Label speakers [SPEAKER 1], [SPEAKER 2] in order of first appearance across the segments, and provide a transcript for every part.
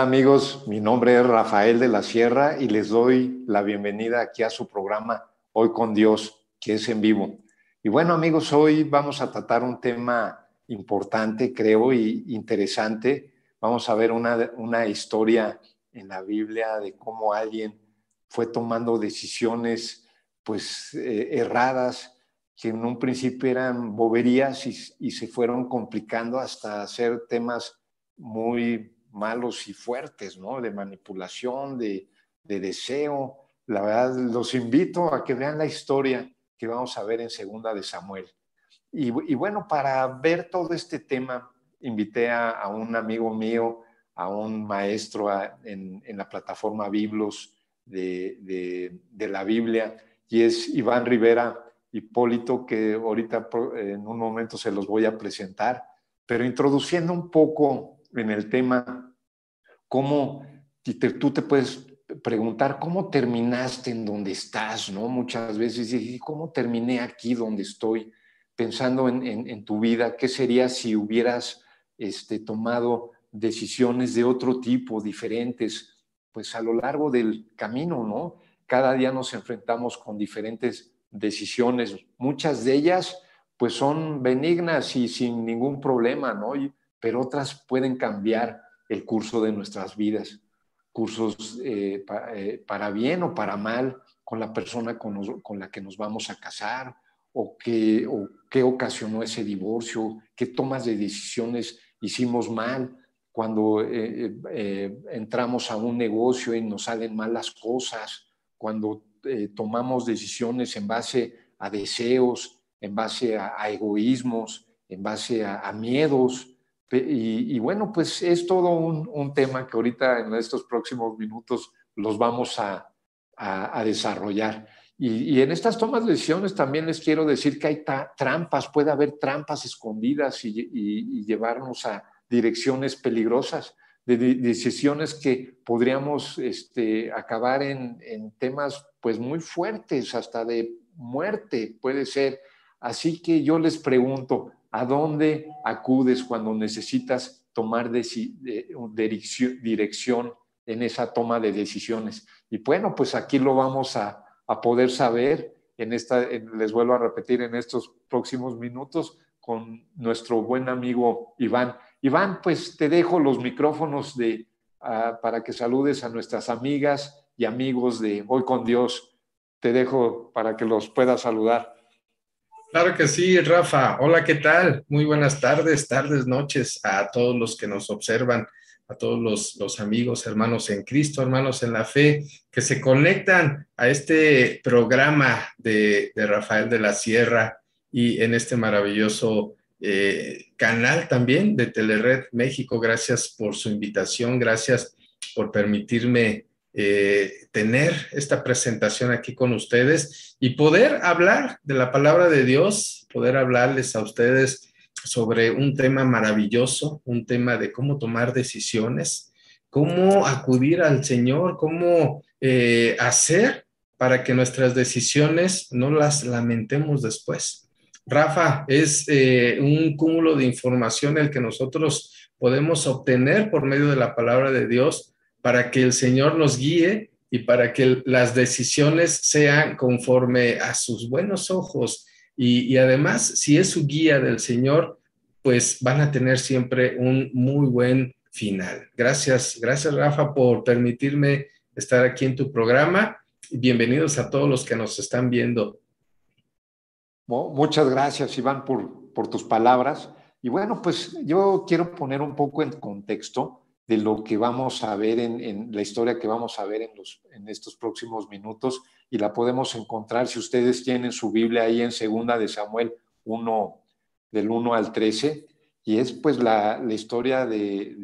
[SPEAKER 1] Amigos, mi nombre es Rafael de la Sierra y les doy la bienvenida aquí a su programa Hoy con Dios, que es en vivo. Y bueno amigos, hoy vamos a tratar un tema importante, creo, y interesante. Vamos a ver una, una historia en la Biblia de cómo alguien fue tomando decisiones pues eh, erradas que en un principio eran boberías y se fueron complicando hasta hacer temas muy malos y fuertes, ¿no? De manipulación, de, deseo. La verdad, los invito a que vean la historia que vamos a ver en Segunda de Samuel. Y, bueno, para ver todo este tema, invité a, un amigo mío, a un maestro en, la plataforma Biblos de, de, la Biblia, y es Iván Rivera Hipólito, que ahorita en un momento se los voy a presentar, pero introduciendo un poco en el tema, cómo tú te puedes preguntar cómo terminaste en donde estás, ¿no? Muchas veces, ¿y cómo terminé aquí donde estoy? Pensando en, tu vida, ¿qué sería si hubieras este, tomado decisiones de otro tipo, diferentes, pues a lo largo del camino, ¿no? Cada día nos enfrentamos con diferentes decisiones, muchas de ellas pues son benignas y sin ningún problema, ¿no? Pero otras pueden cambiar el curso de nuestras vidas, cursos eh, eh, para bien o para mal con la persona con, la que nos vamos a casar o qué, o ocasionó ese divorcio, qué tomas de decisiones hicimos mal cuando eh, entramos a un negocio y nos salen mal las cosas, cuando tomamos decisiones en base a deseos, en base a, egoísmos, en base a miedos, y, bueno, pues es todo un, tema que ahorita en estos próximos minutos los vamos a, desarrollar. Y, en estas tomas de decisiones también les quiero decir que hay trampas, puede haber trampas escondidas y, llevarnos a direcciones peligrosas, de, decisiones que podríamos este, acabar en, en temas pues muy fuertes, hasta de muerte puede ser. Así que yo les pregunto, ¿A dónde acudes cuando necesitas tomar dirección en esa toma de decisiones? Y bueno, pues aquí lo vamos a, poder saber, en esta, les vuelvo a repetir, en estos próximos minutos con nuestro buen amigo Iván. Iván, pues te dejo los micrófonos de, ah, para que saludes a nuestras amigas y amigos de Hoy con Dios. Te dejo para que los puedas saludar.
[SPEAKER 2] Claro que sí, Rafa. Hola, ¿qué tal? Muy buenas tardes, tardes, noches a todos los que nos observan, a todos los, amigos, hermanos en Cristo, hermanos en la fe, que se conectan a este programa de, Rafael de la Sierra y en este maravilloso eh, canal también de Telered México. Gracias por su invitación, gracias por permitirme eh, tener esta presentación aquí con ustedes y poder hablar de la palabra de Dios, poder hablarles a ustedes sobre un tema maravilloso, un tema de cómo tomar decisiones, cómo acudir al Señor, cómo eh, hacer para que nuestras decisiones no las lamentemos después. Rafa, es eh, un cúmulo de información el que nosotros podemos obtener por medio de la palabra de Dios para que el Señor nos guíe y para que las decisiones sean conforme a sus buenos ojos. Y, además, si es su guía del Señor, pues van a tener siempre un muy buen final. Gracias, gracias Rafa por permitirme estar aquí en tu programa. Bienvenidos a todos los que nos están viendo.
[SPEAKER 1] Muchas gracias, Iván, por, por tus palabras. Y bueno, pues yo quiero poner un poco en contexto de lo que vamos a ver en, la historia que vamos a ver en, los, en estos próximos minutos y la podemos encontrar si ustedes tienen su Biblia ahí en segunda de Samuel 1, del 1 al 13, y es pues la, la historia de,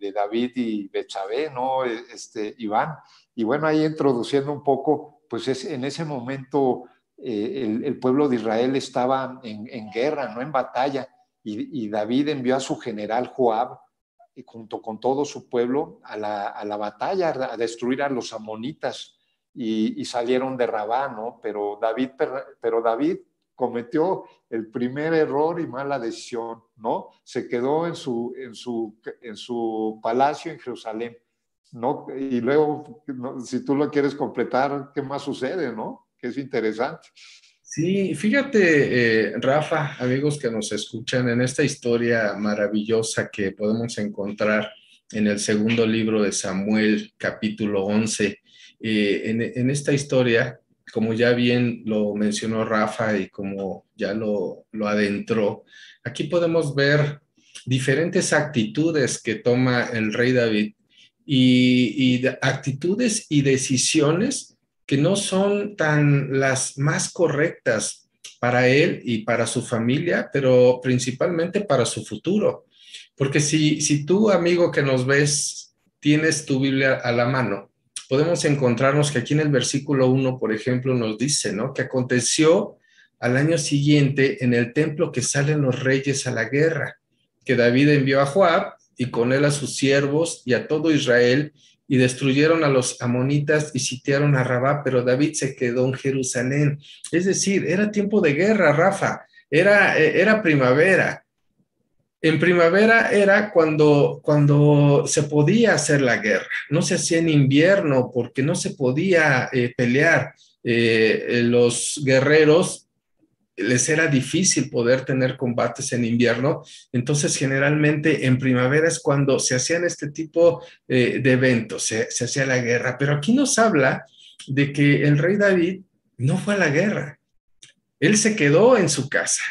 [SPEAKER 1] de, David y Betsabé, ¿no? Este, Iván, y bueno, ahí introduciendo un poco, pues es, en ese momento eh, el, el, pueblo de Israel estaba en, en guerra, no en batalla, y, y David envió a su general Joab, y junto con todo su pueblo a la, a la batalla, a destruir a los amonitas y, salieron de Rabá, ¿no? Pero David, pero David cometió el primer error y mala decisión, ¿no? Se quedó en su, en su, en su palacio en Jerusalén, ¿no? Y luego, si tú lo quieres completar, ¿qué más sucede, no? Que es interesante.
[SPEAKER 2] Sí, fíjate, eh, Rafa, amigos que nos escuchan, en esta historia maravillosa que podemos encontrar en el segundo libro de Samuel, capítulo 11, eh, en, esta historia como ya bien lo mencionó Rafa y como ya lo, lo adentró, aquí podemos ver diferentes actitudes que toma el rey David y actitudes y decisiones que no son tan las más correctas para él y para su familia, pero principalmente para su futuro. Porque si, si tú, amigo que nos ves, tienes tu Biblia a la mano, podemos encontrarnos que aquí en el versículo 1, por ejemplo, nos dice, ¿no? Que aconteció al año siguiente en el templo que salen los reyes a la guerra, que David envió a Joab y con él a sus siervos y a todo Israel y destruyeron a los amonitas y sitiaron a Rabá, pero David se quedó en Jerusalén. Es decir, era tiempo de guerra, Rafa, era, era primavera, en primavera era cuando, cuando se podía hacer la guerra, no se hacía en invierno porque no se podía eh, pelear. Eh, eh, los guerreros les era difícil poder tener combates en invierno, entonces generalmente en primavera es cuando se hacían este tipo de eventos, se, se hacía la guerra, pero aquí nos habla de que el rey David no fue a la guerra, él se quedó en su casa,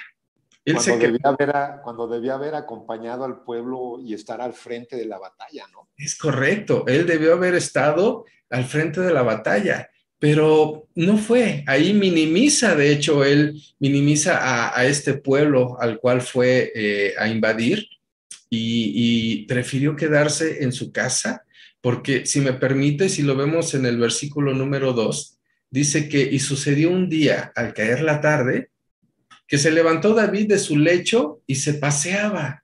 [SPEAKER 1] cuando, debía haber, cuando debía haber acompañado al pueblo y estar al frente de la batalla, ¿no?
[SPEAKER 2] Es correcto, él debió haber estado al frente de la batalla, pero no fue. Ahí minimiza, de hecho, él minimiza a, este pueblo al cual fue eh, a invadir y, y prefirió quedarse en su casa, porque si me permite, si lo vemos en el versículo número 2, dice que y sucedió un día al caer la tarde, que se levantó David de su lecho y se paseaba.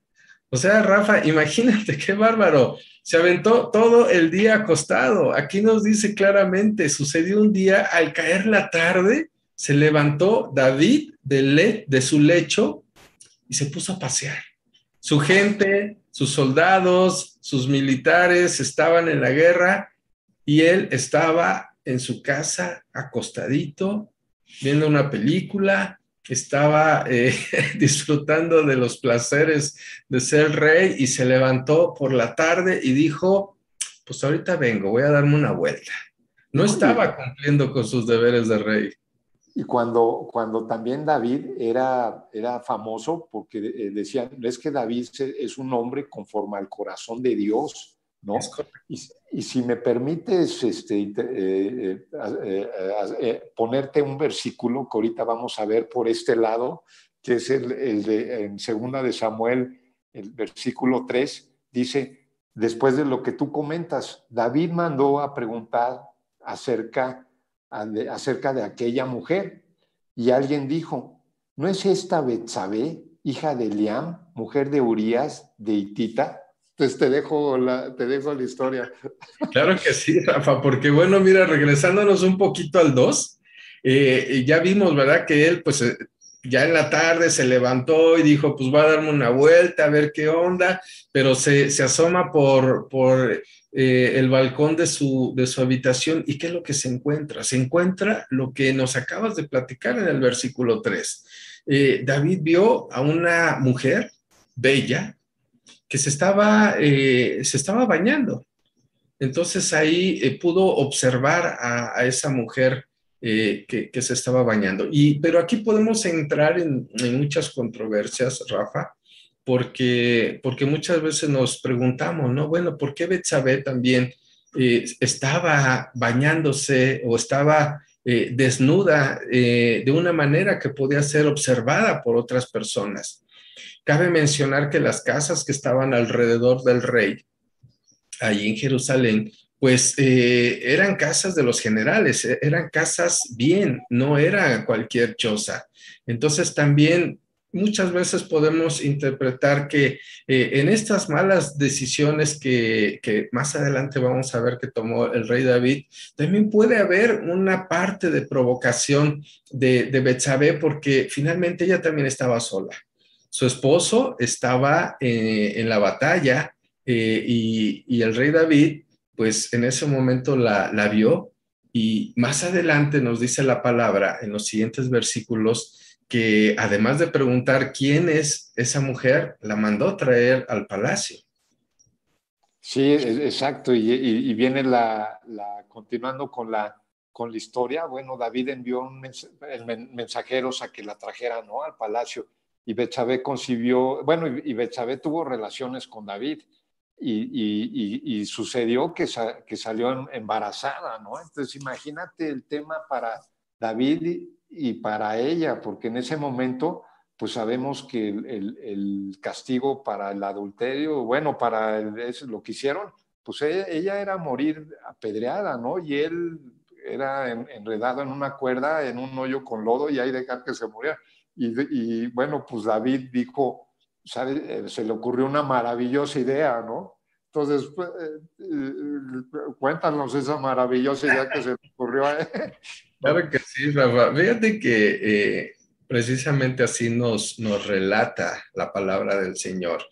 [SPEAKER 2] O sea, Rafa, imagínate qué bárbaro. Se aventó todo el día acostado. Aquí nos dice claramente, sucedió un día al caer la tarde, se levantó David de, de su lecho y se puso a pasear. Su gente, sus soldados, sus militares estaban en la guerra y él estaba en su casa acostadito, viendo una película, estaba eh, disfrutando de los placeres de ser rey y se levantó por la tarde y dijo, pues ahorita vengo, voy a darme una vuelta. No estaba cumpliendo con sus deberes de rey.
[SPEAKER 1] Y cuando, cuando también David era, era famoso, porque eh, decían, es que David es un hombre conforme al corazón de Dios, ¿no? Y, si me permites este, eh, eh, eh, ponerte un versículo que ahorita vamos a ver por este lado, que es el, de en segunda de Samuel, el versículo 3, dice, después de lo que tú comentas, David mandó a preguntar acerca, acerca de aquella mujer y alguien dijo, ¿no es esta Betsabé, hija de Eliam, mujer de Urías de Itita? Entonces te dejo la, te dejo la historia.
[SPEAKER 2] Claro que sí, Rafa, porque bueno, mira, regresándonos un poquito al 2, eh, ya vimos, ¿verdad? Que él, pues, eh, ya en la tarde se levantó y dijo, pues va a darme una vuelta a ver qué onda, pero se, se asoma por, por eh, el balcón de su, de su habitación y ¿qué es lo que se encuentra? Se encuentra lo que nos acabas de platicar en el versículo 3. David vio a una mujer bella, que se estaba, eh, se estaba bañando. Entonces ahí eh, pudo observar a, esa mujer eh, que, se estaba bañando. Y, pero aquí podemos entrar en, muchas controversias, Rafa, porque, porque muchas veces nos preguntamos, ¿no? Bueno, ¿por qué Betsabé también estaba bañándose o estaba desnuda de una manera que podía ser observada por otras personas? Cabe mencionar que las casas que estaban alrededor del rey, ahí en Jerusalén, pues eh, eran casas de los generales, eh, eran casas bien, no era cualquier choza. Entonces también muchas veces podemos interpretar que eh, en estas malas decisiones que, más adelante vamos a ver que tomó el rey David, también puede haber una parte de provocación de, de Betsabé porque finalmente ella también estaba sola. Su esposo estaba eh, en la batalla eh, y, el rey David, pues en ese momento la, vio y más adelante nos dice la palabra en los siguientes versículos que además de preguntar quién es esa mujer, la mandó traer al palacio.
[SPEAKER 1] Sí, e, exacto. Y, viene la, continuando con la, con la historia. Bueno, David envió un mensajeros a que la trajera ¿no? al palacio. Y Betsabé concibió, bueno, y Betsabé tuvo relaciones con David. Y, sucedió que, que salió em, embarazada, ¿no? Entonces, imagínate el tema para David y para ella, porque en ese momento, pues sabemos que el, castigo para el adulterio, bueno, para lo que hicieron, pues ella, era morir apedreada, ¿no? Y él era enredado en una cuerda, en un hoyo con lodo y ahí dejar que se muriera. Y, bueno, pues David dijo. Eh, se le ocurrió una maravillosa idea, ¿no? Entonces, pues, eh, eh, cuéntanos esa maravillosa idea que se le ocurrió a él.
[SPEAKER 2] Claro que sí, Rafa. Fíjate que precisamente así nos, nos relata la palabra del Señor,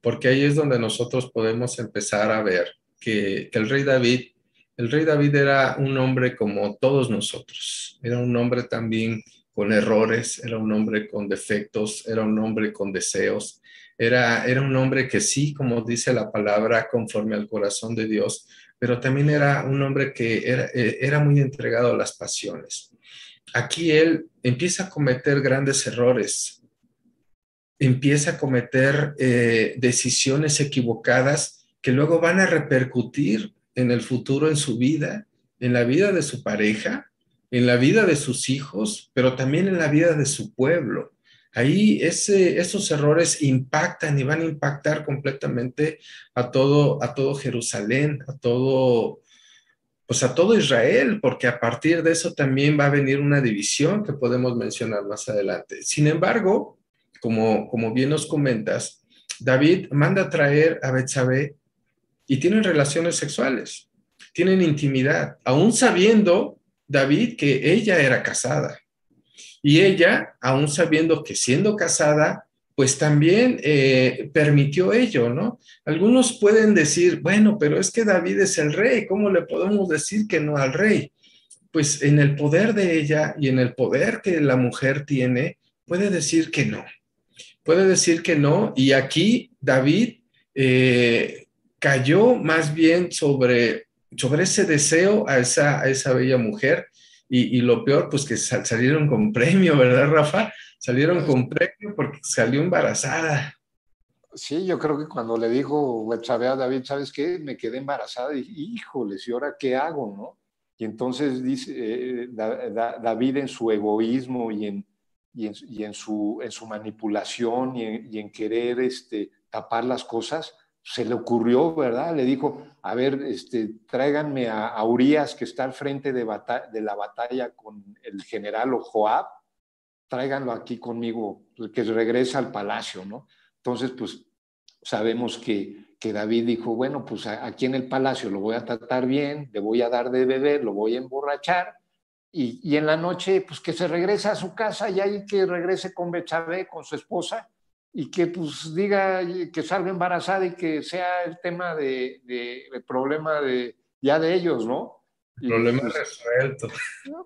[SPEAKER 2] porque ahí es donde nosotros podemos empezar a ver que, el rey David, el rey David era un hombre como todos nosotros, era un hombre también con errores, era un hombre con defectos, era un hombre con deseos, era, era un hombre que sí, como dice la palabra, conforme al corazón de Dios, pero también era un hombre que eh, era, muy entregado a las pasiones. Aquí él empieza a cometer grandes errores, empieza a cometer eh, decisiones equivocadas que luego van a repercutir en el futuro, en su vida, en la vida de su pareja, en la vida de sus hijos, pero también en la vida de su pueblo. Ahí esos errores impactan y van a impactar completamente a todo, a todo Jerusalén, a todo, pues a todo Israel, porque a partir de eso también va a venir una división que podemos mencionar más adelante. Sin embargo, como, como bien nos comentas, David manda traer a Betsabé y tienen relaciones sexuales, tienen intimidad, aún sabiendo David que ella era casada. Y ella, aún sabiendo que siendo casada, pues también eh, permitió ello, ¿no? Algunos pueden decir, bueno, pero es que David es el rey, ¿cómo le podemos decir que no al rey? Pues en el poder de ella y en el poder que la mujer tiene, puede decir que no. Puede decir que no. Y aquí David eh, cayó más bien sobre, sobre ese deseo a esa, a esa bella mujer y, lo peor, pues que salieron con premio, ¿verdad, Rafa? Salieron con premio porque salió embarazada.
[SPEAKER 1] Sí, yo creo que cuando le dijo Betsabé a David, ¿sabes qué? Me quedé embarazada y híjoles, ¿y ahora qué hago, no? Y entonces dice eh, David en su egoísmo y en, y en, su, en su manipulación y en, y en querer este, tapar las cosas, se le ocurrió, ¿verdad? Le dijo, a ver, este, tráiganme a, Urias, que está al frente de, la batalla con el general Joab, tráiganlo aquí conmigo, que regrese al palacio, ¿no? Entonces, pues sabemos que, que David dijo, bueno, pues aquí en el palacio lo voy a tratar bien, le voy a dar de beber, lo voy a emborrachar, y, y en la noche, pues que se regrese a su casa y ahí que regrese con Betsabé, con su esposa, y que pues diga que salga embarazada y que sea el tema de, de, problema de ya de ellos, ¿no?
[SPEAKER 2] Y, problema pues, resuelto.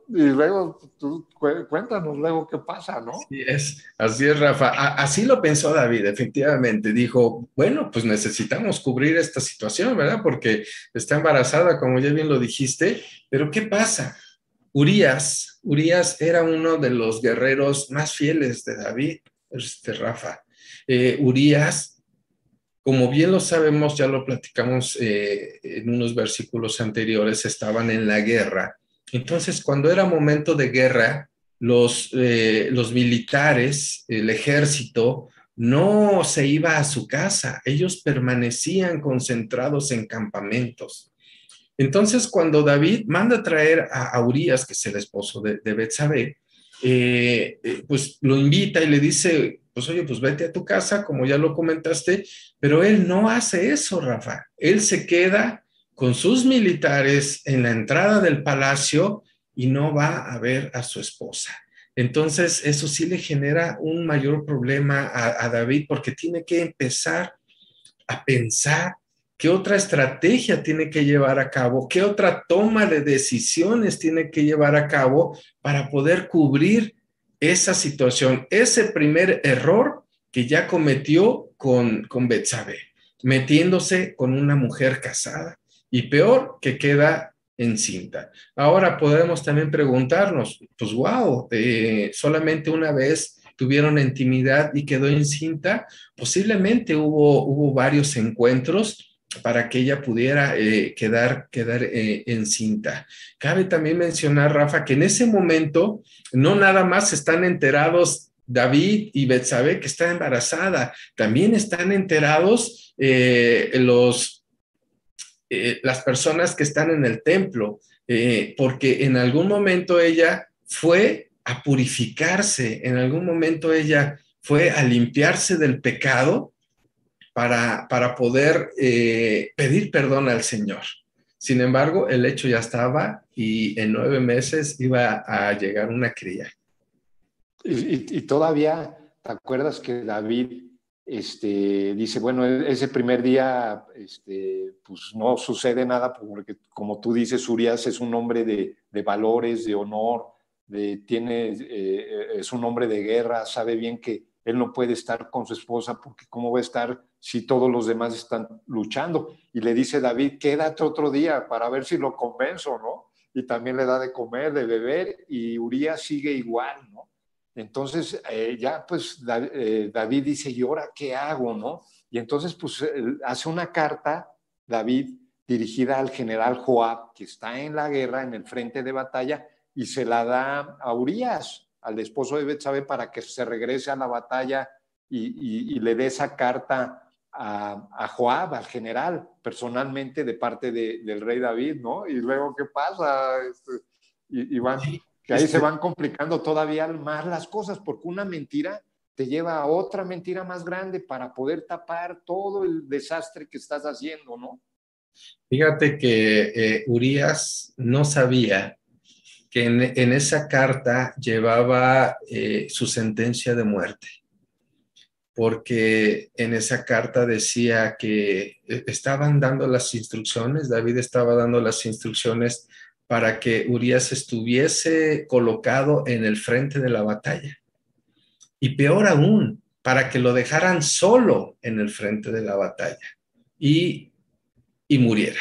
[SPEAKER 1] Y luego tú cuéntanos luego qué pasa, ¿no?
[SPEAKER 2] Así es, así es, Rafa. así lo pensó David, efectivamente. Dijo, bueno, pues necesitamos cubrir esta situación, ¿verdad? Porque está embarazada, como ya bien lo dijiste, pero ¿qué pasa? Urias, Urias era uno de los guerreros más fieles de David, este Rafa. Eh, Urias, como bien lo sabemos, ya lo platicamos eh, en unos versículos anteriores, estaban en la guerra. Entonces, cuando era momento de guerra, los, eh, los militares, el ejército, no se iba a su casa, ellos permanecían concentrados en campamentos. Entonces, cuando David manda traer a, Urias, que es el esposo de, de Betsabé, pues lo invita y le dice, pues oye, pues vete a tu casa, como ya lo comentaste, pero él no hace eso, Rafa. Él se queda con sus militares en la entrada del palacio y no va a ver a su esposa. Entonces, eso sí le genera un mayor problema a, David porque tiene que empezar a pensar qué otra estrategia tiene que llevar a cabo, qué otra toma de decisiones tiene que llevar a cabo para poder cubrir esa situación, ese primer error que ya cometió con, con Betsabe, metiéndose con una mujer casada. Y peor, que queda encinta. Ahora podemos también preguntarnos, pues wow, eh, solamente una vez tuvieron intimidad y quedó encinta, posiblemente hubo, hubo varios encuentros para que ella pudiera eh, quedar, quedar eh, encinta. Cabe también mencionar, Rafa, que en ese momento no nada más están enterados David y Betsabe que está embarazada, también están enterados los eh, las personas que están en el templo, porque en algún momento ella fue a purificarse, en algún momento ella fue a limpiarse del pecado para, para poder eh, pedir perdón al Señor. Sin embargo, el hecho ya estaba y en nueve meses iba a llegar una cría.
[SPEAKER 1] y todavía, ¿te acuerdas que David este, dice, bueno, e-, ese primer día este, pues no sucede nada porque, como tú dices, Urias es un hombre de, valores, de honor, de, tiene, eh, es un hombre de guerra, sabe bien que él no puede estar con su esposa porque cómo va a estar si todos los demás están luchando. Y le dice David, quédate otro día para ver si lo convenzo, ¿no? Y también le da de comer, de beber, y Urias sigue igual, ¿no? Entonces, eh, ya pues eh, David dice, ¿y ahora qué hago? ¿no? Y entonces, pues hace una carta, David, dirigida al general Joab, que está en la guerra, en el frente de batalla, y se la da a Urias, al esposo de Betsabe, para que se regrese a la batalla y, le dé esa carta a, Joab, al general, personalmente de parte del rey David, ¿no? Y luego, ¿qué pasa? Este, y, van, que ahí se van complicando todavía más las cosas, porque una mentira te lleva a otra mentira más grande para poder tapar todo el desastre que estás haciendo, ¿no?
[SPEAKER 2] Fíjate que eh, Urias no sabía que en, esa carta llevaba eh, su sentencia de muerte, porque en esa carta decía que eh, estaban dando las instrucciones, David estaba dando las instrucciones para que Urias estuviese colocado en el frente de la batalla. Y peor aún, para que lo dejaran solo en el frente de la batalla y, y muriera.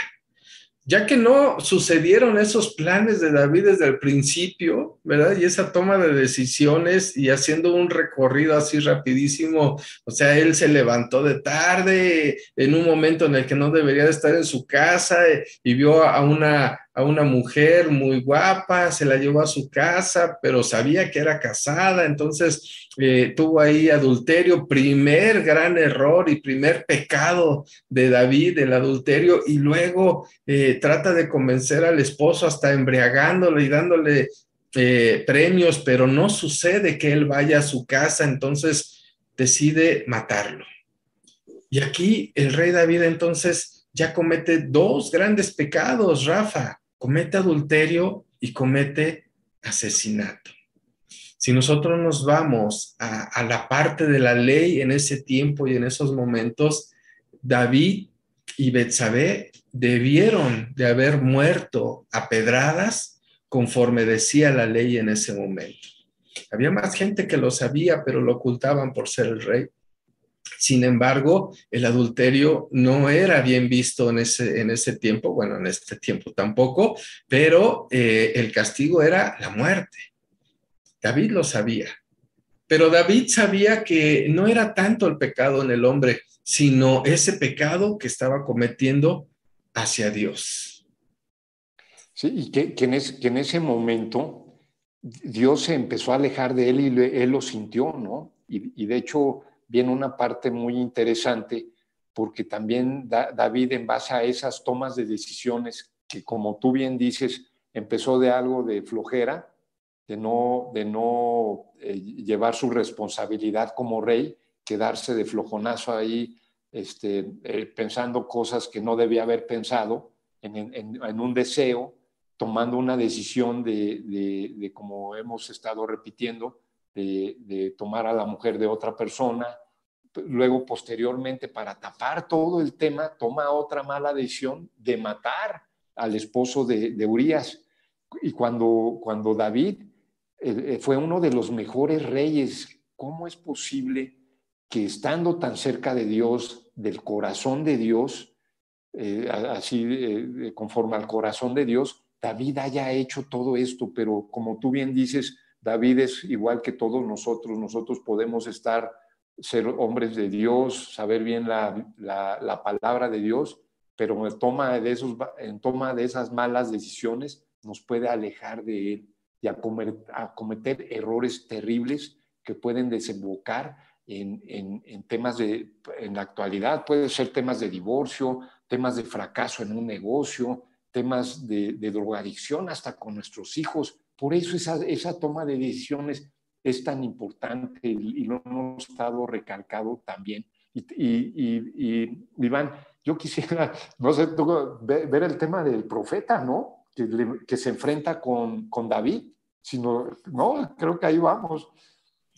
[SPEAKER 2] Ya que no sucedieron esos planes de David desde el principio, ¿verdad? Y esa toma de decisiones y haciendo un recorrido así rapidísimo, o sea, él se levantó de tarde en un momento en el que no debería de estar en su casa eh, y vio a una a una mujer muy guapa, se la llevó a su casa, pero sabía que era casada, entonces eh, tuvo ahí adulterio, primer gran error y primer pecado de David, el adulterio, y luego eh, trata de convencer al esposo hasta embriagándole y dándole eh, premios, pero no sucede que él vaya a su casa, entonces decide matarlo. Y aquí el rey David entonces ya comete dos grandes pecados, Rafa comete adulterio y comete asesinato. Si nosotros nos vamos a, la parte de la ley en ese tiempo y en esos momentos, David y Betsabé debieron de haber muerto a pedradas conforme decía la ley en ese momento. Había más gente que lo sabía, pero lo ocultaban por ser el rey. Sin embargo, el adulterio no era bien visto en ese, en ese tiempo, bueno, en este tiempo tampoco, pero eh, el castigo era la muerte. David lo sabía, pero David sabía que no era tanto el pecado en el hombre, sino ese pecado que estaba cometiendo hacia Dios.
[SPEAKER 1] Sí, y que, en, en, ese momento Dios se empezó a alejar de él y él lo sintió, ¿no? Y de hecho viene una parte muy interesante porque también David en base a esas tomas de decisiones que como tú bien dices, empezó de algo de flojera, de no, de no eh, llevar su responsabilidad como rey, quedarse de flojonazo ahí este, eh, pensando cosas que no debía haber pensado en, un deseo, tomando una decisión de, de, como hemos estado repitiendo, de, tomar a la mujer de otra persona. Luego, posteriormente, para tapar todo el tema, toma otra mala decisión de matar al esposo de, de Urias. Y cuando, cuando David eh, eh, fue uno de los mejores reyes, ¿cómo es posible que estando tan cerca de Dios, del corazón de Dios, eh, así conforme al corazón de Dios, David haya hecho todo esto? Pero como tú bien dices, David es igual que todos nosotros, nosotros podemos estar, ser hombres de Dios, saber bien la, la palabra de Dios, pero en toma de, esos, en toma de esas malas decisiones nos puede alejar de Él y a, cometer errores terribles que pueden desembocar en, en, temas de, en la actualidad, puede ser temas de divorcio, temas de fracaso en un negocio, temas de, de drogadicción hasta con nuestros hijos. Por eso esa, esa toma de decisiones es tan importante y, lo hemos estado recalcado también. Y, y, y, Iván, yo quisiera, no sé, ver el tema del profeta, ¿no? Que, que se enfrenta con, con, David, sino, no, creo que ahí vamos.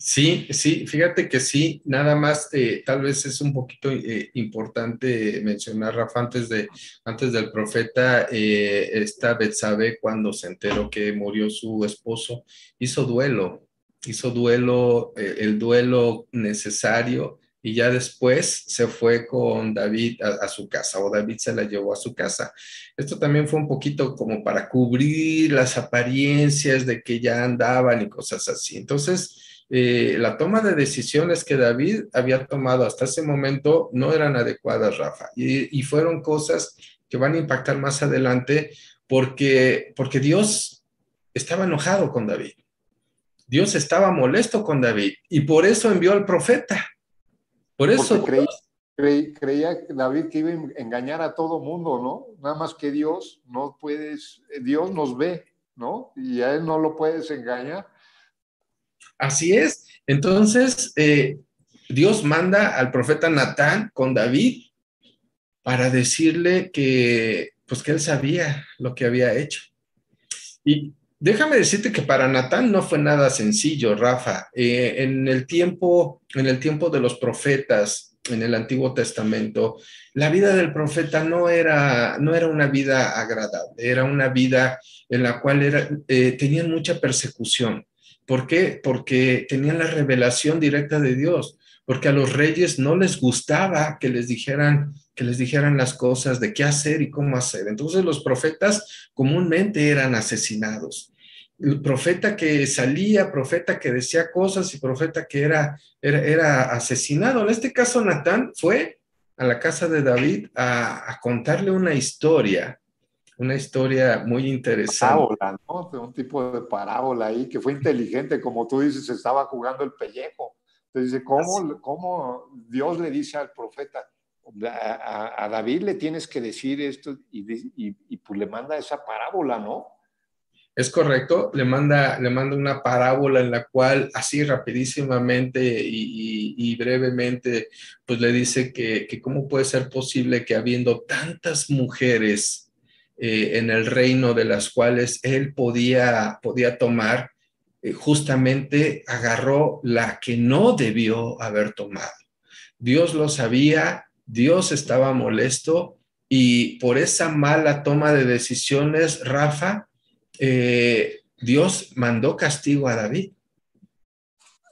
[SPEAKER 2] Sí, sí, fíjate que sí, nada más, eh, tal vez es un poquito eh, importante mencionar, Rafa, antes, de, antes del profeta, eh, esta Betsabe, cuando se enteró que murió su esposo, hizo duelo, hizo duelo, el duelo necesario y ya después se fue con David a, su casa o David se la llevó a su casa. Esto también fue un poquito como para cubrir las apariencias de que ya andaban y cosas así. Entonces, eh, la toma de decisiones que David había tomado hasta ese momento no eran adecuadas, Rafa, y, y fueron cosas que van a impactar más adelante porque, porque Dios estaba enojado con David. Dios estaba molesto con David y por eso envió al profeta. Por eso.
[SPEAKER 1] creía, David que iba a engañar a todo mundo, ¿no? Nada más que Dios no puedes, Dios nos ve, ¿no? Y a él no lo puedes engañar.
[SPEAKER 2] Así es. Entonces, eh, Dios manda al profeta Natán con David para decirle que, pues que él sabía lo que había hecho. Y Déjame decirte que para Natán no fue nada sencillo, Rafa. Eh, en, el tiempo, en el tiempo de los profetas, en el Antiguo Testamento, la vida del profeta no era, no era una vida agradable, era una vida en la cual era, eh, tenían mucha persecución. ¿Por qué? Porque tenían la revelación directa de Dios, porque a los reyes no les gustaba que les dijeran que les dijeran las cosas de qué hacer y cómo hacer. Entonces los profetas comúnmente eran asesinados. El profeta que salía, profeta que decía cosas y profeta que era, era, asesinado. En este caso, Natán fue a la casa de David a, contarle una historia, una historia muy interesante.
[SPEAKER 1] Parábola, ¿no? Un tipo de parábola ahí que fue inteligente, como tú dices, estaba jugando el pellejo. Entonces dice, ¿cómo, ¿cómo Dios le dice al profeta? a, David le tienes que decir esto y, pues le manda esa parábola, ¿no?
[SPEAKER 2] Es correcto, le manda, le manda una parábola en la cual así rapidísimamente y, brevemente, pues le dice que, cómo puede ser posible que habiendo tantas mujeres eh, en el reino de las cuales él podía, podía tomar, eh, justamente agarró la que no debió haber tomado. Dios lo sabía, Dios estaba molesto y por esa mala toma de decisiones, Rafa, eh, Dios mandó castigo a David.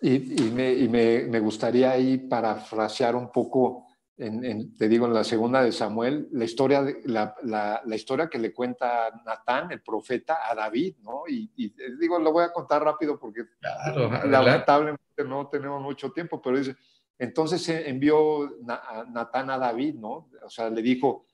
[SPEAKER 1] Y, me, gustaría ahí parafrasear un poco, te digo, en la segunda de Samuel, la historia, la, historia que le cuenta Natán, el profeta, a David, ¿no? Y, digo, lo voy a contar rápido porque lamentablemente no tenemos mucho tiempo, pero dice, entonces envió Natán a David, ¿no? O sea, le dijo,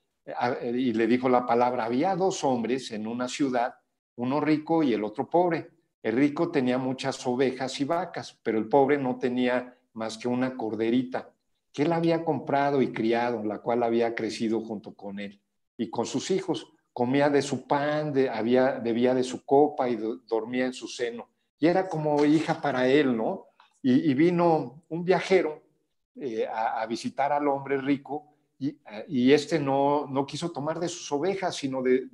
[SPEAKER 1] y le dijo la palabra, había dos hombres en una ciudad, uno rico y el otro pobre. El rico tenía muchas ovejas y vacas, pero el pobre no tenía más que una corderita que él había comprado y criado, la cual había crecido junto con él y con sus hijos. Comía de su pan, había, bebía de su copa y dormía en su seno. y era como hija para él, ¿no? Y, vino un viajero eh, a, visitar al hombre rico y, y, este no, no quiso tomar de sus ovejas, sino de,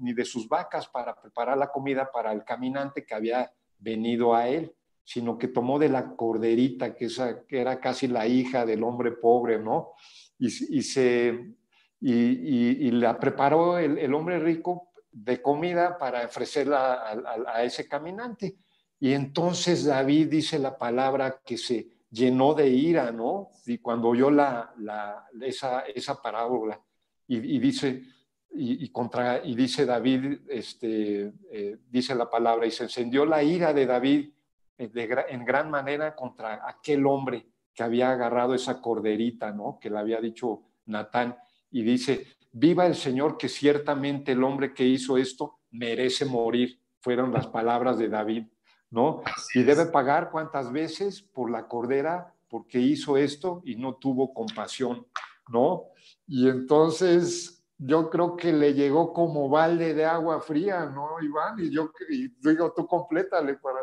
[SPEAKER 1] ni de sus vacas para preparar la comida para el caminante que había venido a él, sino que tomó de la corderita, que, esa, que era casi la hija del hombre pobre, ¿no? Y, y se, y, la preparó el, el, hombre rico de comida para ofrecerla a, a, ese caminante. Y entonces David dice la palabra que se llenó de ira, ¿no? Y cuando oyó la, la, esa, esa parábola, y, dice, y, contra, y dice David, este, eh, dice la palabra, y se encendió la ira de David eh, en gran manera contra aquel hombre que había agarrado esa corderita, ¿no? Que le había dicho Natán, y dice, viva el Señor que ciertamente el hombre que hizo esto merece morir. Fueron las palabras de David, ¿no? y debe pagar cuántas veces por la cordera porque hizo esto y no tuvo compasión, ¿no? Y entonces yo creo que le llegó como balde de agua fría, ¿no, Iván? Y yo y digo, tú complétale para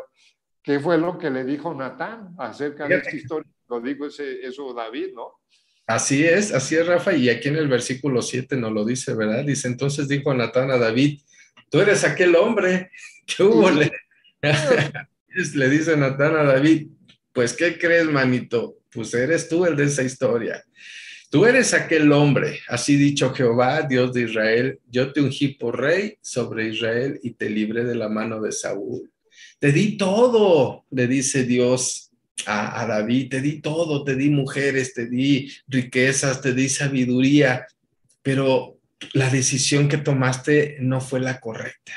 [SPEAKER 1] qué fue lo que le dijo Natán acerca de esta historia. Lo digo ese, eso David, ¿no?
[SPEAKER 2] Así es, así es, Rafa, y aquí en el versículo 7 nos lo dice, ¿verdad? Dice, entonces dijo Natán a David, tú eres aquel hombre, ¿qué hubo? Le, le dice Natán a David, pues, ¿qué crees, manito? Pues eres tú el de esa historia. Tú eres aquel hombre, así dicho Jehová, Dios de Israel, yo te ungí por rey sobre Israel y te libré de la mano de Saúl. Te di todo, le dice Dios a, David, te di todo, te di mujeres, te di riquezas, te di sabiduría, pero la decisión que tomaste no fue la correcta.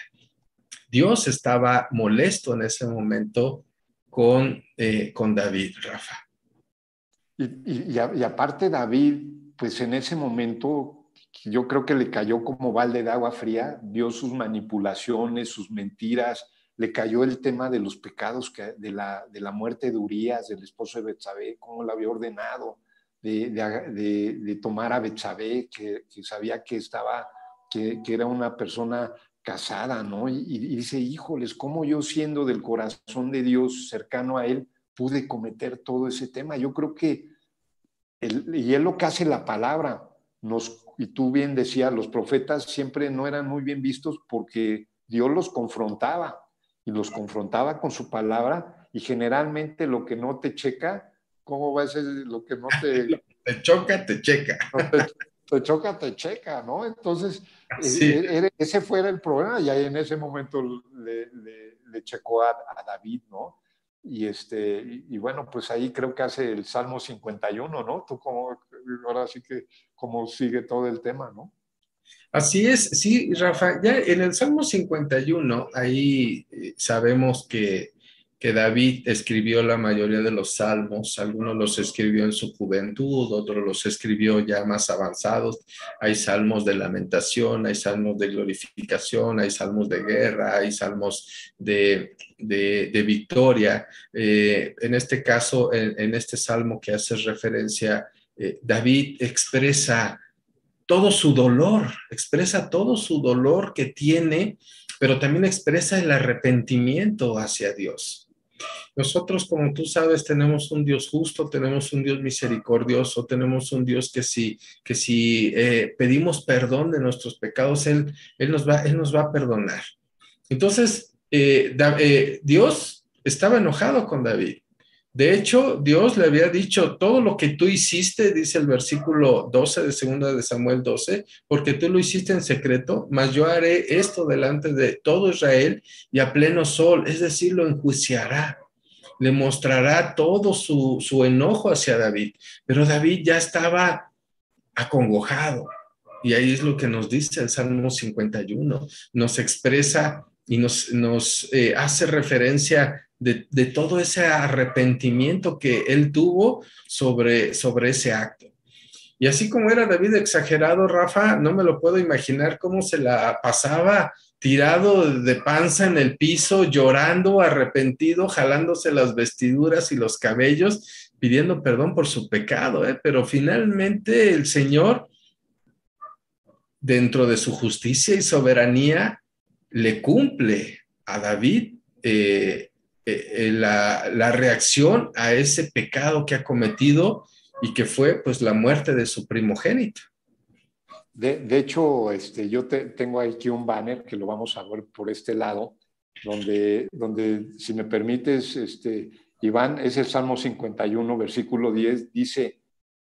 [SPEAKER 2] Dios estaba molesto en ese momento con, eh, con David, Rafa.
[SPEAKER 1] Y, y, aparte David, pues en ese momento yo creo que le cayó como balde de agua fría, vio sus manipulaciones, sus mentiras, le cayó el tema de los pecados, que, de, la, de la muerte de Urias, del esposo de Betsabé, cómo la había ordenado de, de, tomar a Betsabé, que, sabía que estaba, que, que, era una persona casada, ¿no? Y, y, dice, híjoles, ¿cómo yo siendo del corazón de Dios cercano a Él pude cometer todo ese tema? Yo creo que, y él lo que hace la palabra, nos, y tú bien decías, los profetas siempre no eran muy bien vistos porque Dios los confrontaba y los confrontaba con su palabra y generalmente lo que no te checa, ¿cómo va a ser lo que no te...
[SPEAKER 2] te choca, te checa.
[SPEAKER 1] te, choca, te checa, ¿no? Entonces, eh, ese fue el problema y ahí en ese momento le, le, checó a, David, ¿no? Y, este, y, bueno, pues ahí creo que hace el Salmo 51, ¿no? Tú como, ahora sí que como sigue todo el tema, ¿no?
[SPEAKER 2] Así es, sí, Rafa, ya en el Salmo 51, ahí eh, sabemos que, David escribió la mayoría de los salmos, algunos los escribió en su juventud, otros los escribió ya más avanzados. Hay salmos de lamentación, hay salmos de glorificación, hay salmos de guerra, hay salmos de, victoria. Eh, en este caso, en, este salmo que hace referencia, eh, David expresa todo su dolor, expresa todo su dolor que tiene, pero también expresa el arrepentimiento hacia Dios. Nosotros, como tú sabes, tenemos un Dios justo, tenemos un Dios misericordioso, tenemos un Dios que si, que si eh, pedimos perdón de nuestros pecados, Él, él, nos, va, él nos va a perdonar. Entonces, eh, eh, Dios estaba enojado con David. De hecho, Dios le había dicho, todo lo que tú hiciste, dice el versículo 12 de segunda de Samuel 12, porque tú lo hiciste en secreto, mas yo haré esto delante de todo Israel y a pleno sol, es decir, lo enjuiciará, le mostrará todo su, su enojo hacia David. Pero David ya estaba acongojado. Y ahí es lo que nos dice el Salmo 51, nos expresa y nos, nos eh, hace referencia de, todo ese arrepentimiento que él tuvo sobre, sobre ese acto. Y así como era David exagerado, Rafa, no me lo puedo imaginar cómo se la pasaba tirado de panza en el piso, llorando, arrepentido, jalándose las vestiduras y los cabellos, pidiendo perdón por su pecado. ¿eh? Pero finalmente el Señor, dentro de su justicia y soberanía, le cumple a David eh, eh, la, la, reacción a ese pecado que ha cometido y que fue pues la muerte de su primogénito.
[SPEAKER 1] De, de hecho, este, yo te, tengo aquí un banner que lo vamos a ver por este lado, donde, donde si me permites, este, Iván, es el Salmo 51, versículo 10, dice,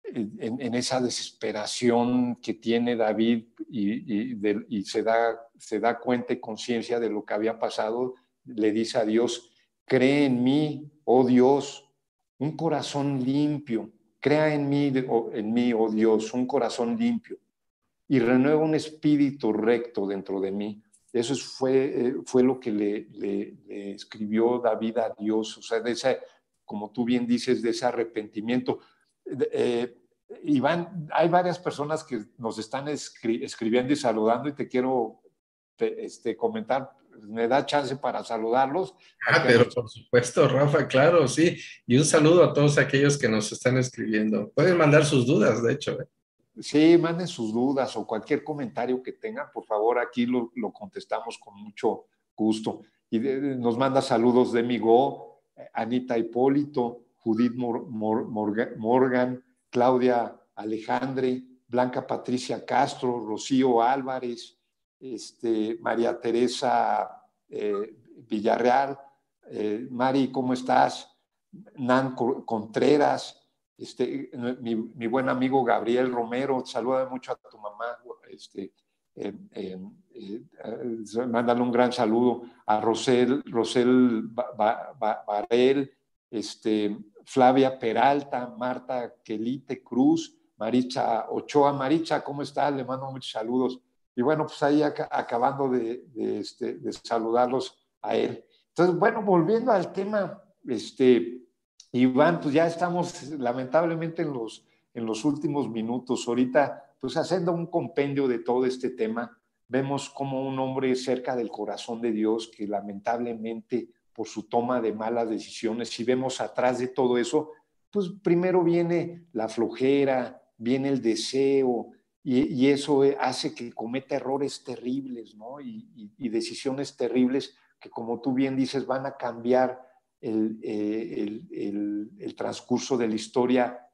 [SPEAKER 1] en, esa desesperación que tiene David y, y se, da, se da cuenta y conciencia de lo que había pasado, le dice a Dios, cree en mí, oh Dios, un corazón limpio, crea en mí, en mí, oh Dios, un corazón limpio y renueva un espíritu recto dentro de mí. Eso fue, eh, fue lo que le, escribió David a Dios, o sea, de ese, como tú bien dices, de ese arrepentimiento. Eh, Iván, hay varias personas que nos están escri escribiendo y saludando y te quiero te, este, comentar, me da chance para saludarlos.
[SPEAKER 2] Ah, pero por supuesto, Rafa, claro, sí. Y un saludo a todos aquellos que nos están escribiendo. Pueden mandar sus dudas, de hecho. ¿eh?
[SPEAKER 1] Sí, manden sus dudas o cualquier comentario que tengan, por favor, aquí lo, lo contestamos con mucho gusto. Y de, nos manda saludos de Migo, Anita Hipólito, Judith Mor Mor Morgan, Morgan, Claudia Alejandre, Blanca Patricia Castro, Rocío Álvarez, este, María Teresa eh, Villarreal, eh, Mari, ¿cómo estás? Nan Contreras, este, mi, buen amigo Gabriel Romero, saluda mucho a tu mamá, este, eh, mándale un gran saludo a Rosel, Rosel Barel, este, Flavia Peralta, Marta Quelite Cruz, Maricha Ochoa. Maricha, ¿cómo estás? Le mando muchos saludos. Y bueno, pues ahí ac acabando de, de, este, de, saludarlos a él. Entonces, bueno, volviendo al tema, este, Iván, pues ya estamos lamentablemente en los, en los últimos minutos. Ahorita, pues haciendo un compendio de todo este tema, vemos como un hombre cerca del corazón de Dios que lamentablemente por su toma de malas decisiones, si vemos atrás de todo eso, pues primero viene la flojera, viene el deseo, y, eso hace que cometa errores terribles, ¿no? Y, decisiones terribles que, como tú bien dices, van a cambiar el, eh, transcurso de la historia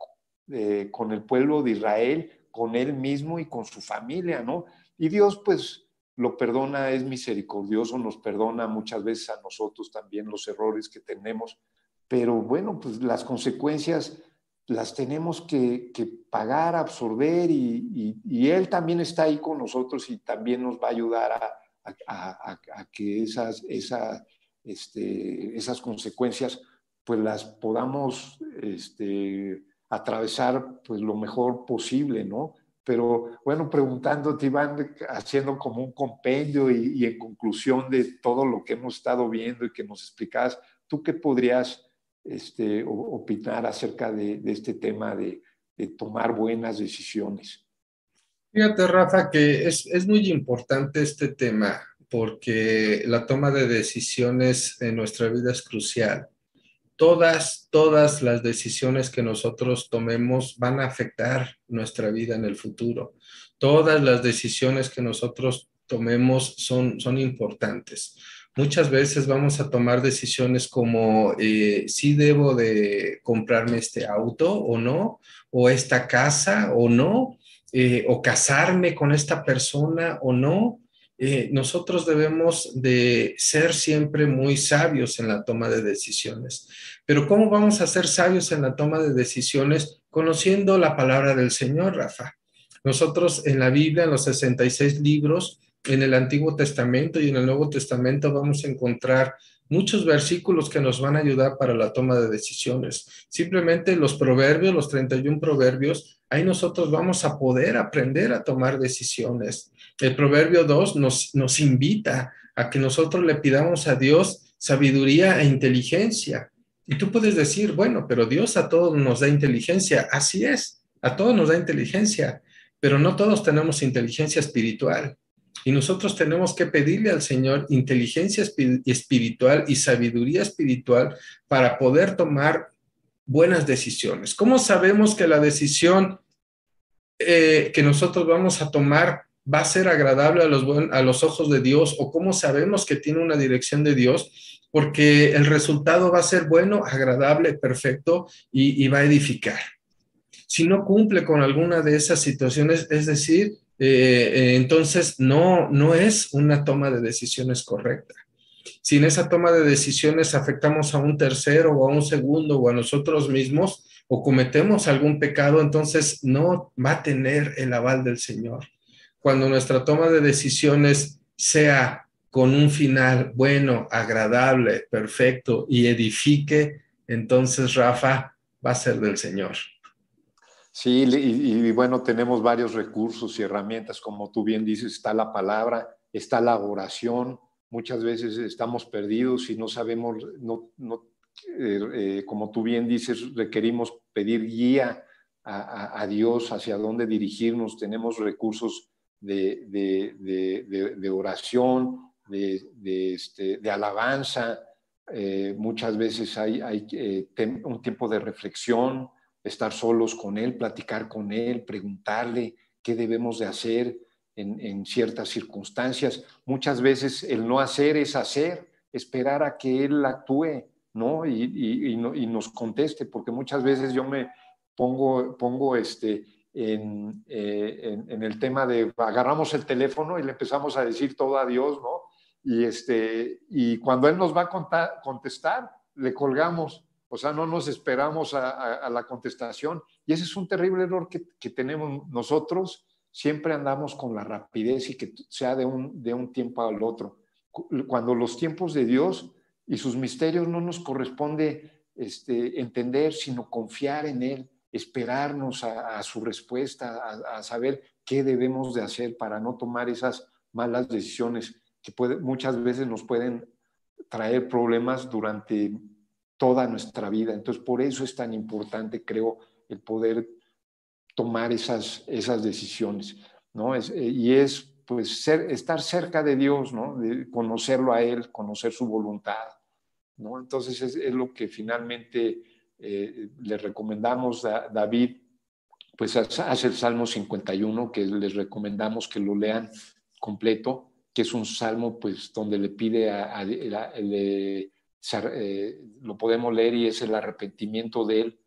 [SPEAKER 1] eh, con el pueblo de Israel, con él mismo y con su familia, ¿no? Y Dios, pues, lo perdona, es misericordioso, nos perdona muchas veces a nosotros también los errores que tenemos, pero bueno, pues las consecuencias las tenemos que, pagar, absorber y, Él también está ahí con nosotros y también nos va a ayudar a, que este, esas consecuencias pues las podamos este, atravesar pues lo mejor posible, ¿no? Pero bueno, preguntándote, Iván, haciendo como un compendio y, y, en conclusión de todo lo que hemos estado viendo y que nos explicabas, ¿tú qué podrías este, opinar acerca de, de este tema de, de, tomar buenas decisiones?
[SPEAKER 2] Fíjate, Rafa, que es, es muy importante este tema porque la toma de decisiones en nuestra vida es crucial. Todas, todas las decisiones que nosotros tomemos van a afectar nuestra vida en el futuro. Todas las decisiones que nosotros tomemos son, son importantes. Muchas veces vamos a tomar decisiones como eh, si debo de comprarme este auto o no, o esta casa o no, eh, o casarme con esta persona o no, eh, nosotros debemos de ser siempre muy sabios en la toma de decisiones. Pero ¿cómo vamos a ser sabios en la toma de decisiones? Conociendo la palabra del Señor, Rafa. Nosotros en la Biblia, en los 66 libros, en el Antiguo Testamento y en el Nuevo Testamento vamos a encontrar muchos versículos que nos van a ayudar para la toma de decisiones. Simplemente los proverbios, los 31 proverbios, ahí nosotros vamos a poder aprender a tomar decisiones. El proverbio 2 nos, nos invita a que nosotros le pidamos a Dios sabiduría e inteligencia. Y tú puedes decir, bueno, pero Dios a todos nos da inteligencia. Así es, a todos nos da inteligencia, pero no todos tenemos inteligencia espiritual. Y nosotros tenemos que pedirle al Señor inteligencia espiritual y sabiduría espiritual para poder tomar buenas decisiones. ¿Cómo sabemos que la decisión eh, que nosotros vamos a tomar va a ser agradable a los, a los ojos de Dios o cómo sabemos que tiene una dirección de Dios, porque el resultado va a ser bueno, agradable, perfecto y, va a edificar. Si no cumple con alguna de esas situaciones, es decir, eh, entonces no, no es una toma de decisiones correcta. Si en esa toma de decisiones afectamos a un tercero o a un segundo o a nosotros mismos o cometemos algún pecado, entonces no va a tener el aval del Señor. Cuando nuestra toma de decisiones sea con un final bueno, agradable, perfecto y edifique, entonces Rafa va a ser del Señor.
[SPEAKER 1] Sí, y, bueno, tenemos varios recursos y herramientas, como tú bien dices, está la palabra, está la oración, muchas veces estamos perdidos y no sabemos, no, eh, eh, como tú bien dices, requerimos pedir guía a, Dios hacia dónde dirigirnos, tenemos recursos de, de oración, de, este, de alabanza, eh, muchas veces hay, hay un tiempo de reflexión, estar solos con Él, platicar con Él, preguntarle qué debemos de hacer en, ciertas circunstancias. Muchas veces el no hacer es hacer, esperar a que Él actúe, ¿no? Y, nos conteste, porque muchas veces yo me pongo, pongo este, en, eh, en, el tema de agarramos el teléfono y le empezamos a decir todo a Dios, ¿no? Y, este, y cuando Él nos va a contestar, le colgamos. O sea, no nos esperamos a, la contestación. Y ese es un terrible error que, tenemos nosotros. Siempre andamos con la rapidez y que sea de un, de un tiempo al otro. Cuando los tiempos de Dios y sus misterios no nos corresponde este, entender, sino confiar en Él, esperarnos a, su respuesta, a, saber qué debemos de hacer para no tomar esas malas decisiones que muchas veces nos pueden traer problemas durante toda nuestra vida. Entonces, por eso es tan importante, creo, el poder tomar esas, esas decisiones, ¿no? Es, eh, y es, pues, ser, estar cerca de Dios, ¿no? De conocerlo a Él, conocer su voluntad, ¿no? Entonces, es, lo que finalmente eh, le recomendamos a David, pues hace el Salmo 51, que les recomendamos que lo lean completo, que es un salmo pues donde le pide a, eh, lo podemos leer y es el arrepentimiento de él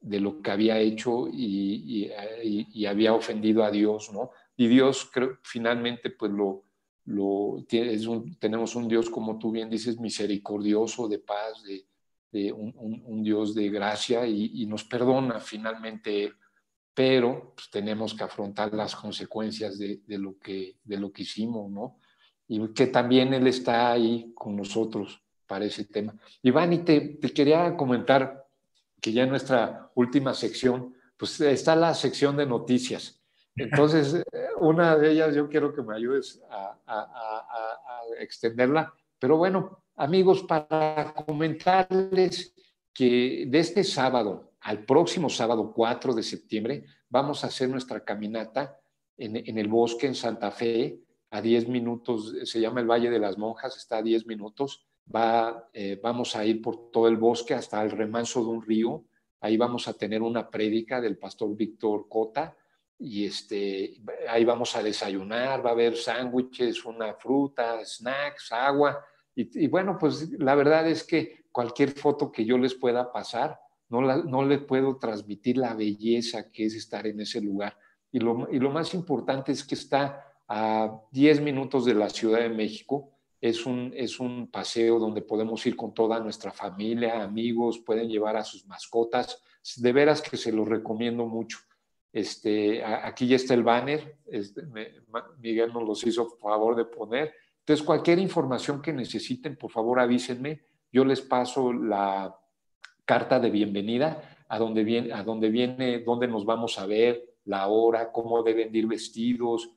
[SPEAKER 1] de lo que había hecho y, había ofendido a Dios, ¿no? Y Dios creo, finalmente pues lo, lo es tenemos un Dios como tú bien dices misericordioso, de paz, de, un, Dios de gracia y, nos perdona finalmente, pero pues, tenemos que afrontar las consecuencias de, lo que, de lo que hicimos, ¿no? y que también Él está ahí con nosotros para ese tema. Iván, y te, quería comentar que ya en nuestra última sección, pues está la sección de noticias. Entonces, una de ellas yo quiero que me ayudes a, a extenderla. Pero bueno, amigos, para comentarles que de este sábado al próximo sábado 4 de septiembre vamos a hacer nuestra caminata en, en el bosque en Santa Fe, a 10 minutos, se llama el Valle de las Monjas, está a 10 minutos. Eh, vamos a ir por todo el bosque hasta el remanso de un río. Ahí vamos a tener una prédica del pastor Víctor Cota y este, ahí vamos a desayunar, va a haber sándwiches, una fruta, snacks, agua. Y, bueno, pues la verdad es que cualquier foto que yo les pueda pasar, no, la, no les puedo transmitir la belleza que es estar en ese lugar. Y lo, y lo más importante es que está a 10 minutos de la Ciudad de México. Es un, es un paseo donde podemos ir con toda nuestra familia, amigos, pueden llevar a sus mascotas. De veras que se los recomiendo mucho. Este, aquí ya está el banner, este, Miguel nos los hizo favor de poner. Entonces, cualquier información que necesiten, por favor avísenme. Yo les paso la carta de bienvenida a donde viene, a donde viene, dónde nos vamos a ver, la hora, cómo deben ir vestidos,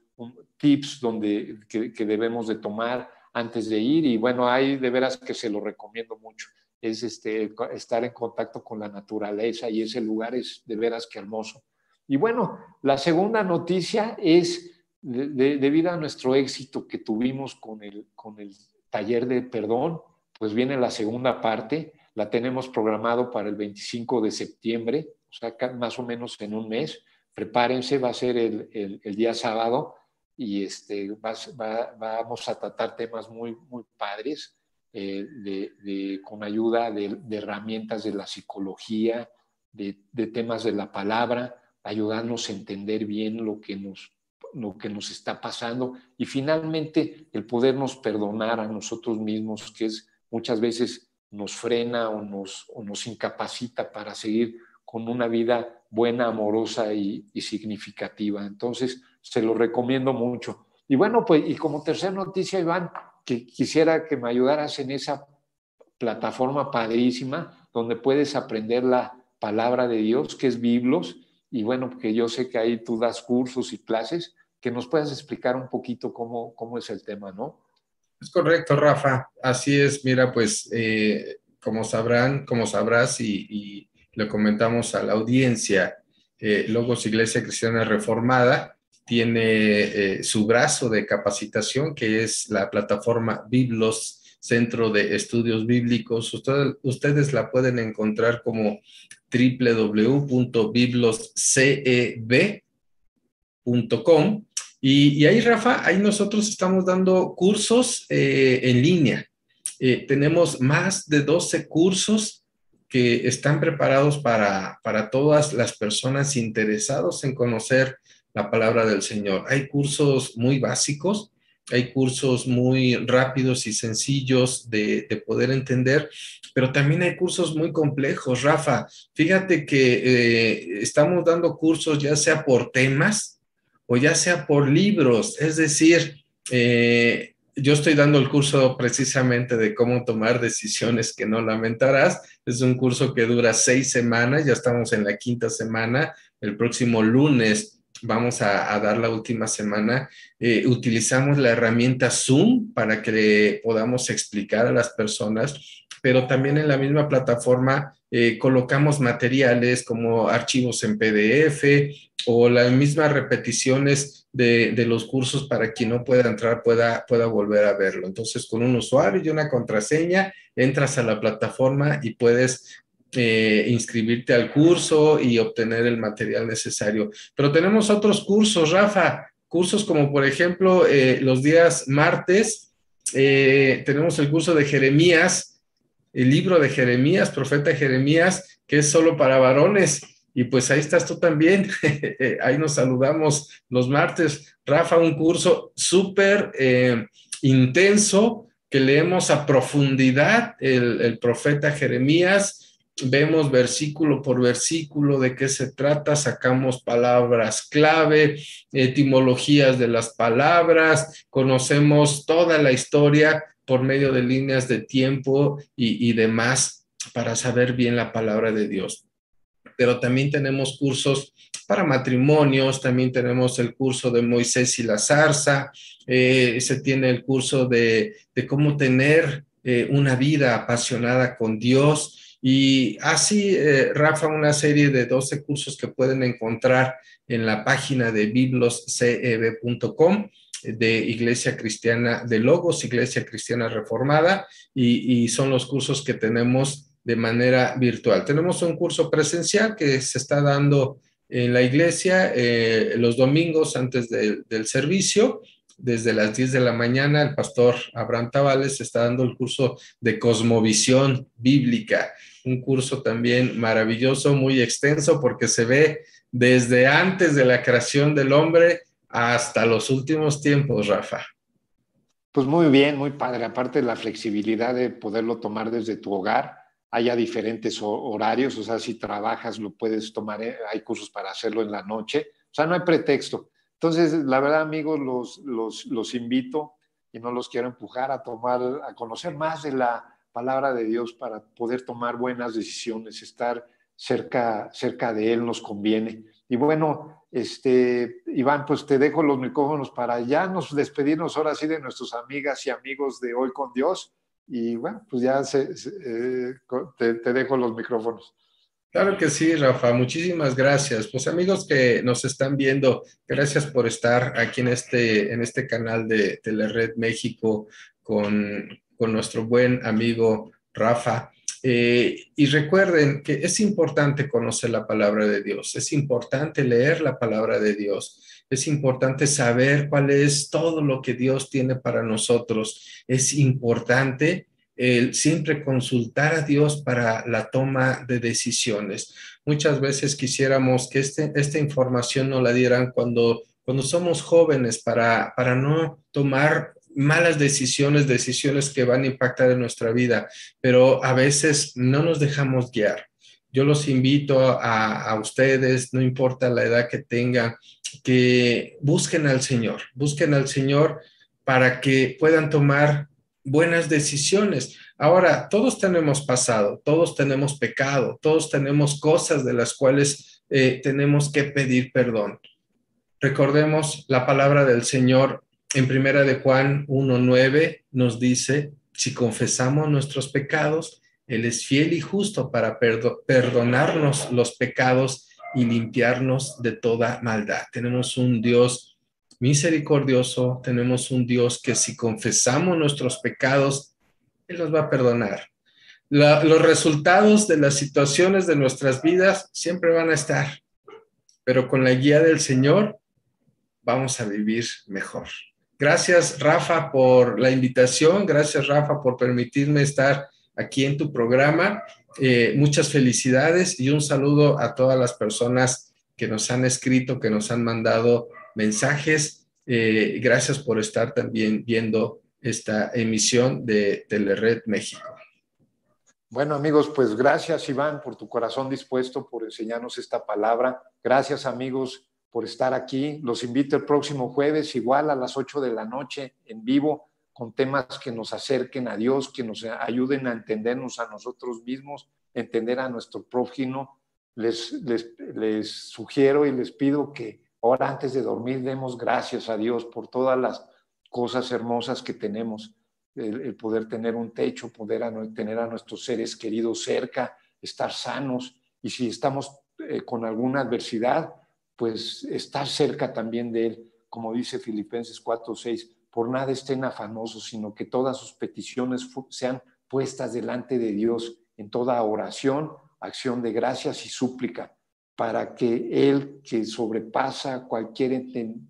[SPEAKER 1] tips donde, que, debemos de tomar antes de ir y bueno, hay de veras que se lo recomiendo mucho. Es este, estar en contacto con la naturaleza y ese lugar es de veras que hermoso. Y bueno, la segunda noticia es debido a nuestro éxito que tuvimos con el, con el taller de perdón, pues viene la segunda parte, la tenemos programado para el 25 de septiembre, o sea, más o menos en un mes. Prepárense, va a ser el, el, el día sábado y este, vamos a tratar temas muy, muy padres eh, de, con ayuda de, herramientas de la psicología, de, temas de la palabra, ayudarnos a entender bien lo que, nos, lo que nos está pasando. Y finalmente el podernos perdonar a nosotros mismos, que es muchas veces nos frena o nos, o nos incapacita para seguir con una vida buena, amorosa y, significativa. Entonces, se lo recomiendo mucho. Y bueno, pues, y como tercera noticia, Iván, que quisiera que me ayudaras en esa plataforma padrísima donde puedes aprender la palabra de Dios, que es Biblos, y bueno, porque yo sé que ahí tú das cursos y clases, que nos puedas explicar un poquito cómo, cómo es el tema, ¿no?
[SPEAKER 2] Es correcto, Rafa. Así es. Mira, pues eh, como sabrán, como sabrás y, le comentamos a la audiencia, eh, Logos Iglesia Cristiana Reformada tiene eh, su brazo de capacitación que es la plataforma Biblos Centro de Estudios Bíblicos. Ustedes, la pueden encontrar como www.biblosceb.com y, ahí, Rafa, ahí nosotros estamos dando cursos eh, en línea. Tenemos más de 12 cursos que están preparados para, para todas las personas interesados en conocer la palabra del Señor. Hay cursos muy básicos, hay cursos muy rápidos y sencillos de, de, poder entender, pero también hay cursos muy complejos. Rafa, fíjate que eh, estamos dando cursos ya sea por temas, o ya sea por libros, es decir, eh, yo estoy dando el curso precisamente de cómo tomar decisiones que no lamentarás. Es un curso que dura seis semanas, ya estamos en la quinta semana. El próximo lunes vamos a, dar la última semana. Eh, utilizamos la herramienta Zoom para que podamos explicar a las personas, pero también en la misma plataforma eh, colocamos materiales como archivos en PDF o las mismas repeticiones de, los cursos para quien no pueda entrar pueda, pueda volver a verlo. Entonces, con un usuario y una contraseña, entras a la plataforma y puedes eh, inscribirte al curso y obtener el material necesario. Pero tenemos otros cursos, Rafa, cursos como por ejemplo eh, los días martes, tenemos el curso de Jeremías, el libro de Jeremías, profeta Jeremías, que es solo para varones. Y pues ahí estás tú también. ahí nos saludamos los martes. Rafa, un curso súper eh, intenso que leemos a profundidad el, profeta Jeremías. Vemos versículo por versículo de qué se trata, sacamos palabras clave, etimologías de las palabras, conocemos toda la historia por medio de líneas de tiempo y, demás para saber bien la palabra de Dios. Pero también tenemos cursos para matrimonios, también tenemos el curso de Moisés y la zarza, eh, se tiene el curso de, cómo tener eh, una vida apasionada con Dios. Y así, eh, Rafa, una serie de 12 cursos que pueden encontrar en la página de biblosceb.com de Iglesia Cristiana, de Logos, Iglesia Cristiana Reformada, y, son los cursos que tenemos de manera virtual. Tenemos un curso presencial que se está dando en la iglesia eh, los domingos antes del servicio. Desde las 10 de la mañana, el pastor Abraham Tavales está dando el curso de cosmovisión bíblica, un curso también maravilloso, muy extenso, porque se ve desde antes de la creación del hombre hasta los últimos tiempos, Rafa.
[SPEAKER 1] Pues muy bien, muy padre. Aparte de la flexibilidad de poderlo tomar desde tu hogar, haya diferentes horarios, o sea, si trabajas lo puedes tomar, eh, hay cursos para hacerlo en la noche, o sea, no hay pretexto. Entonces, la verdad, amigos, los, los, los invito y no los quiero empujar a tomar, a conocer más de la palabra de Dios para poder tomar buenas decisiones, estar cerca, cerca de Él nos conviene. Y bueno, este, Iván, pues te dejo los micrófonos para ya nos despedirnos ahora sí de nuestras amigas y amigos de Hoy con Dios. Y bueno, pues ya eh, te, dejo los micrófonos.
[SPEAKER 2] Claro que sí, Rafa. Muchísimas gracias. Pues amigos que nos están viendo, gracias por estar aquí en este, en este canal de Telered México con, nuestro buen amigo Rafa. Eh, y recuerden que es importante conocer la palabra de Dios, es importante leer la palabra de Dios, Es importante saber cuál es todo lo que Dios tiene para nosotros. Es importante el siempre consultar a Dios para la toma de decisiones. Muchas veces quisiéramos que este, esta información nos la dieran cuando, cuando somos jóvenes para, para no tomar malas decisiones, decisiones que van a impactar en nuestra vida, pero a veces no nos dejamos guiar. Yo los invito a, ustedes, no importa la edad que tengan, que busquen al Señor, busquen al Señor para que puedan tomar buenas decisiones. Ahora, todos tenemos pasado, todos tenemos pecado, todos tenemos cosas de las cuales eh, tenemos que pedir perdón. Recordemos la palabra del Señor en primera de Juan 1.9 nos dice, si confesamos nuestros pecados, Él es fiel y justo para perdonarnos los pecados y limpiarnos de toda maldad. Tenemos un Dios misericordioso, tenemos un Dios que si confesamos nuestros pecados, Él nos va a perdonar. los resultados de las situaciones de nuestras vidas siempre van a estar, pero con la guía del Señor vamos a vivir mejor. Gracias, Rafa, por la invitación. Gracias, Rafa, por permitirme estar aquí en tu programa. Eh, muchas felicidades y un saludo a todas las personas que nos han escrito, que nos han mandado mensajes. Eh, gracias por estar también viendo esta emisión de Telered México.
[SPEAKER 1] Bueno amigos, pues gracias Iván por tu corazón dispuesto, por enseñarnos esta palabra. Gracias amigos por estar aquí. Los invito el próximo jueves, igual a las 8 de la noche, en vivo, con temas que nos acerquen a Dios, que nos ayuden a entendernos a nosotros mismos, entender a nuestro prójimo. Les, les, les sugiero y les pido que ahora antes de dormir demos gracias a Dios por todas las cosas hermosas que tenemos. El, poder tener un techo, poder tener a nuestros seres queridos cerca, estar sanos. Y si estamos eh, con alguna adversidad, pues estar cerca también de Él, como dice Filipenses 4, 6, por nada estén afanosos, sino que todas sus peticiones sean puestas delante de Dios en toda oración, acción de gracias y súplica, para que Él, que sobrepasa cualquier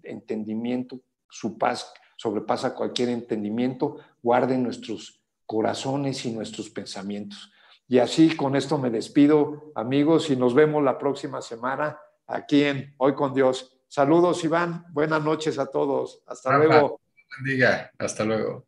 [SPEAKER 1] entendimiento, su paz sobrepasa cualquier entendimiento, guarde nuestros corazones y nuestros pensamientos. Y así con esto me despido, amigos, y nos vemos la próxima semana aquí en Hoy con Dios. Saludos, Iván. Buenas noches a todos. Hasta luego.
[SPEAKER 2] Bendiga. Hasta luego.